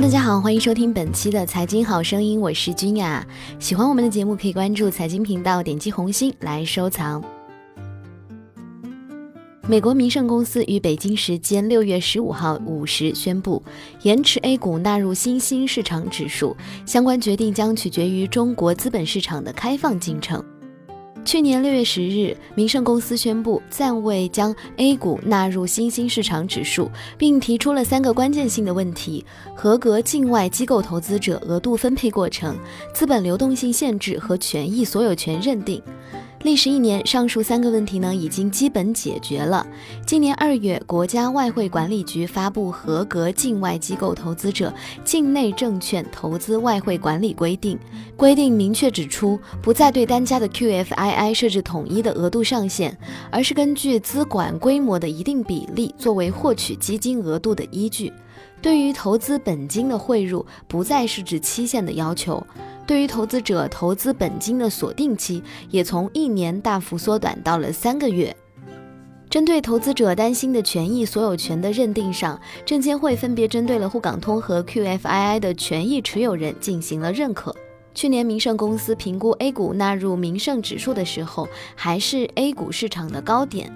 大家好，欢迎收听本期的财经好声音，我是君雅。喜欢我们的节目，可以关注财经频道，点击红心来收藏。美国民盛公司于北京时间六月十五号五时宣布，延迟 A 股纳入新兴市场指数，相关决定将取决于中国资本市场的开放进程。去年六月十日，民盛公司宣布暂未将 A 股纳入新兴市场指数，并提出了三个关键性的问题：合格境外机构投资者额度分配过程、资本流动性限制和权益所有权认定。历时一年，上述三个问题呢已经基本解决了。今年二月，国家外汇管理局发布《合格境外机构投资者境内证券投资外汇管理规定》，规定明确指出，不再对单家的 QFII 设置统一的额度上限，而是根据资管规模的一定比例作为获取基金额度的依据。对于投资本金的汇入，不再是指期限的要求。对于投资者投资本金的锁定期，也从一年大幅缩短到了三个月。针对投资者担心的权益所有权的认定上，证监会分别针对了沪港通和 QFII 的权益持有人进行了认可。去年民盛公司评估 A 股纳入民盛指数的时候，还是 A 股市场的高点。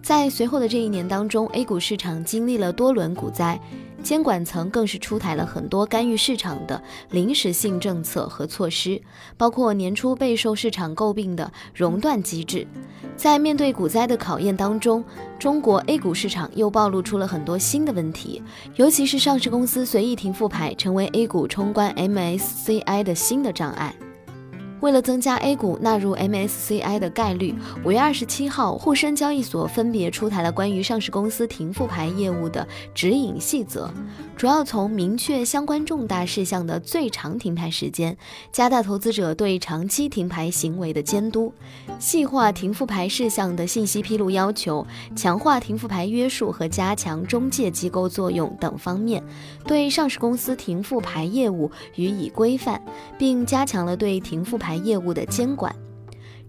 在随后的这一年当中，A 股市场经历了多轮股灾。监管层更是出台了很多干预市场的临时性政策和措施，包括年初备受市场诟病的熔断机制。在面对股灾的考验当中，中国 A 股市场又暴露出了很多新的问题，尤其是上市公司随意停复牌，成为 A 股冲关 MSCI 的新的障碍。为了增加 A 股纳入 MSCI 的概率，五月二十七号，沪深交易所分别出台了关于上市公司停复牌业务的指引细则，主要从明确相关重大事项的最长停牌时间，加大投资者对长期停牌行为的监督，细化停复牌事项的信息披露要求，强化停复牌约束和加强中介机构作用等方面，对上市公司停复牌业务予以规范，并加强了对停复牌。牌业务的监管，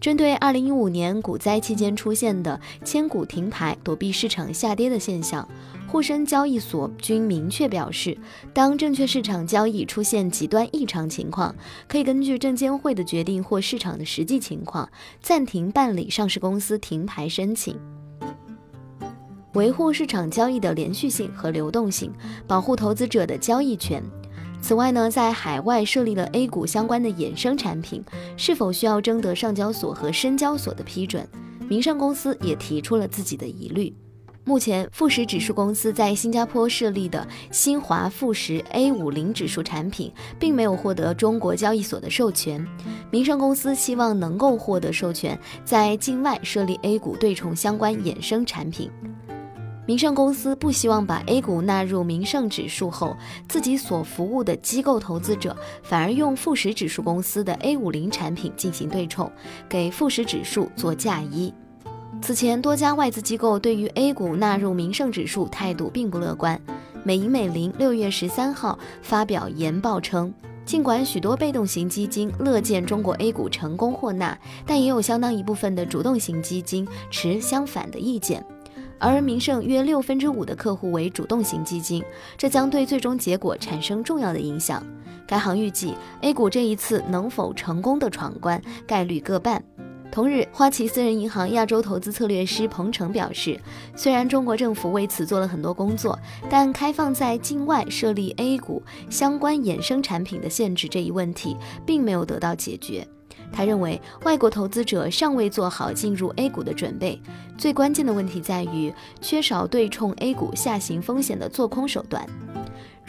针对二零一五年股灾期间出现的千股停牌、躲避市场下跌的现象，沪深交易所均明确表示，当证券市场交易出现极端异常情况，可以根据证监会的决定或市场的实际情况，暂停办理上市公司停牌申请，维护市场交易的连续性和流动性，保护投资者的交易权。此外呢，在海外设立了 A 股相关的衍生产品，是否需要征得上交所和深交所的批准？民生公司也提出了自己的疑虑。目前，富时指数公司在新加坡设立的新华富时 A 五零指数产品，并没有获得中国交易所的授权。民生公司希望能够获得授权，在境外设立 A 股对冲相关衍生产品。民盛公司不希望把 A 股纳入民盛指数后，自己所服务的机构投资者反而用富时指数公司的 A 五零产品进行对冲，给富时指数做嫁衣。此前，多家外资机构对于 A 股纳入民盛指数态度并不乐观。美银美林六月十三号发表研报称，尽管许多被动型基金乐见中国 A 股成功获纳，但也有相当一部分的主动型基金持相反的意见。而名盛约六分之五的客户为主动型基金，这将对最终结果产生重要的影响。该行预计，A 股这一次能否成功的闯关概率各半。同日，花旗私人银行亚洲投资策略师彭程表示，虽然中国政府为此做了很多工作，但开放在境外设立 A 股相关衍生产品的限制这一问题，并没有得到解决。他认为，外国投资者尚未做好进入 A 股的准备，最关键的问题在于缺少对冲 A 股下行风险的做空手段。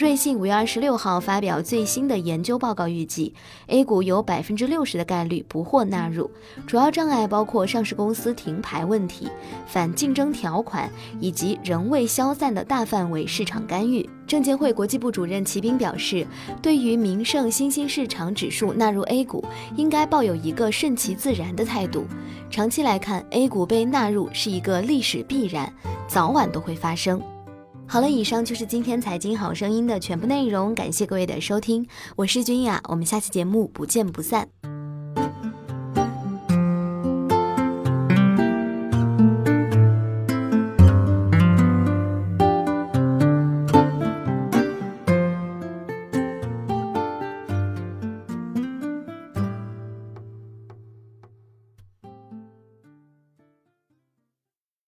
瑞信五月二十六号发表最新的研究报告，预计 A 股有百分之六十的概率不获纳入，主要障碍包括上市公司停牌问题、反竞争条款以及仍未消散的大范围市场干预。证监会国际部主任齐斌表示，对于名胜新兴市场指数纳入 A 股，应该抱有一个顺其自然的态度。长期来看，A 股被纳入是一个历史必然，早晚都会发生。好了，以上就是今天财经好声音的全部内容，感谢各位的收听，我是君雅，我们下期节目不见不散。